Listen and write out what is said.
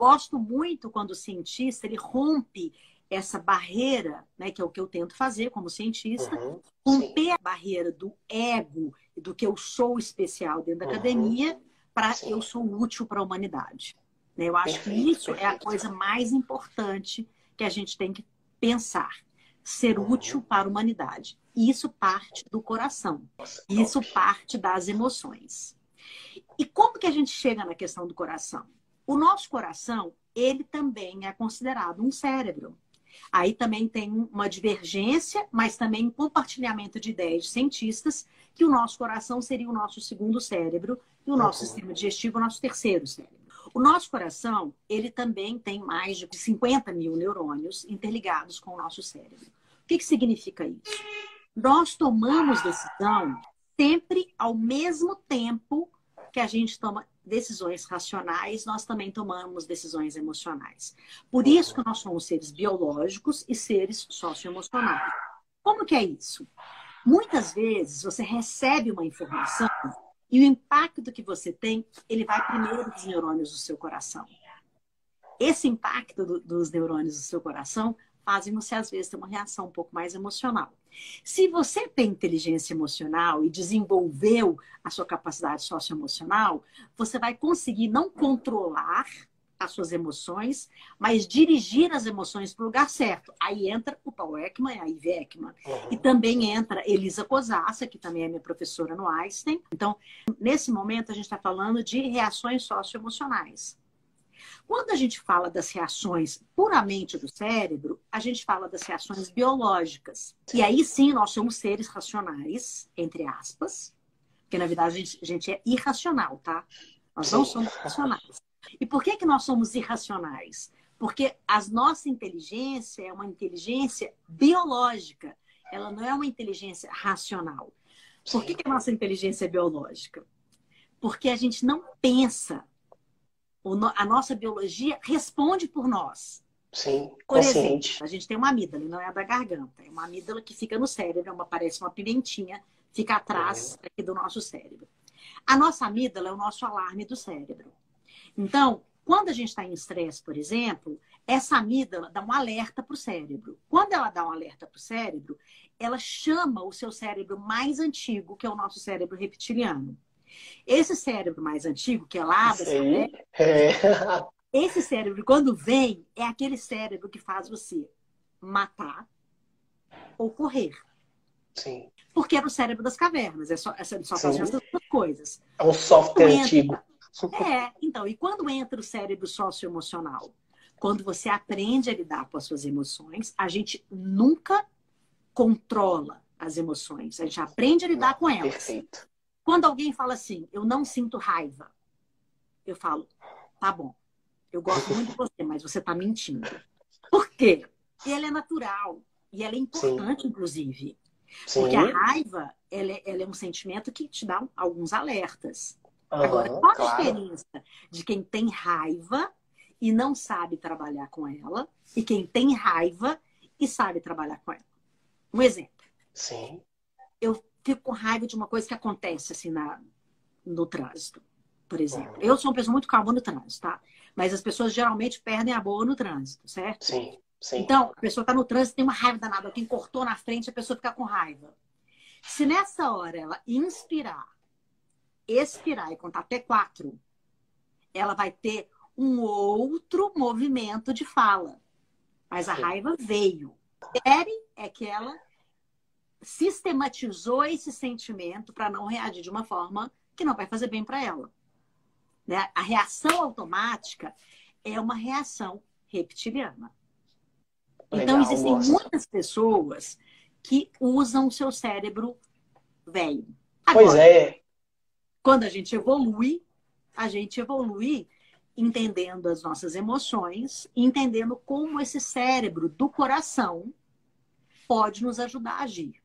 gosto muito quando o cientista ele rompe essa barreira, né, que é o que eu tento fazer como cientista, uhum, romper a barreira do ego e do que eu sou especial dentro da uhum, academia para eu sou útil para a humanidade. Né? Eu acho perfeito, que isso perfeito. é a coisa mais importante que a gente tem que pensar. Ser uhum. útil para a humanidade. Isso parte do coração. Isso parte das emoções. E como que a gente chega na questão do coração? O nosso coração, ele também é considerado um cérebro. Aí também tem uma divergência, mas também um compartilhamento de ideias de cientistas que o nosso coração seria o nosso segundo cérebro e o nosso uhum. sistema digestivo o nosso terceiro cérebro. O nosso coração, ele também tem mais de 50 mil neurônios interligados com o nosso cérebro. O que, que significa isso? Nós tomamos decisão sempre ao mesmo tempo que a gente toma decisões racionais, nós também tomamos decisões emocionais. Por isso que nós somos seres biológicos e seres socioemocionais. Como que é isso? Muitas vezes você recebe uma informação e o impacto que você tem, ele vai primeiro dos neurônios do seu coração. Esse impacto do, dos neurônios do seu coração fazem você, às vezes, ter uma reação um pouco mais emocional. Se você tem inteligência emocional e desenvolveu a sua capacidade socioemocional, você vai conseguir não controlar as suas emoções, mas dirigir as emoções para o lugar certo. Aí entra o Paul Ekman e a Ivy Ekman. Uhum. E também entra Elisa Cosassa, que também é minha professora no Einstein. Então, nesse momento, a gente está falando de reações socioemocionais. Quando a gente fala das reações puramente do cérebro, a gente fala das reações biológicas. E aí sim, nós somos seres racionais, entre aspas, porque na verdade a gente, a gente é irracional, tá? Nós não somos racionais. E por que, que nós somos irracionais? Porque a nossa inteligência é uma inteligência biológica, ela não é uma inteligência racional. Por que, que a nossa inteligência é biológica? Porque a gente não pensa. A nossa biologia responde por nós. Sim, por consciente. exemplo, a gente tem uma amígdala, não é a da garganta. É uma amígdala que fica no cérebro, é uma, parece uma pimentinha, fica atrás uhum. aqui do nosso cérebro. A nossa amígdala é o nosso alarme do cérebro. Então, quando a gente está em estresse, por exemplo, essa amígdala dá um alerta para o cérebro. Quando ela dá um alerta para o cérebro, ela chama o seu cérebro mais antigo, que é o nosso cérebro reptiliano. Esse cérebro mais antigo, que é lá da é. esse cérebro, quando vem, é aquele cérebro que faz você matar ou correr. Sim. Porque era o cérebro das cavernas, é só, é só fazia essas duas coisas. É um software antigo. É, então, e quando entra o cérebro socioemocional? Quando você aprende a lidar com as suas emoções, a gente nunca controla as emoções. A gente aprende a lidar com elas. Perfeito. Quando alguém fala assim, eu não sinto raiva, eu falo, tá bom, eu gosto muito de você, mas você tá mentindo. Por quê? E ela é natural. E ela é importante, Sim. inclusive. Sim. Porque a raiva, ela é, ela é um sentimento que te dá alguns alertas. Uhum, Agora, qual a claro. diferença de quem tem raiva e não sabe trabalhar com ela e quem tem raiva e sabe trabalhar com ela? Um exemplo. Sim. Eu fico com raiva de uma coisa que acontece assim na, no trânsito, por exemplo. Uhum. Eu sou uma pessoa muito calma no trânsito, tá? Mas as pessoas geralmente perdem a boa no trânsito, certo? Sim. Sim. Então, a pessoa está no trânsito tem uma raiva danada. Quem cortou na frente, a pessoa fica com raiva. Se nessa hora ela inspirar expirar e contar até quatro, ela vai ter um outro movimento de fala. Mas a raiva veio. Querem é que ela sistematizou esse sentimento para não reagir de uma forma que não vai fazer bem para ela. Né? A reação automática é uma reação reptiliana. Legal, então, existem nossa. muitas pessoas que usam o seu cérebro velho. Agora, pois é. Quando a gente evolui, a gente evolui entendendo as nossas emoções, entendendo como esse cérebro do coração pode nos ajudar a agir.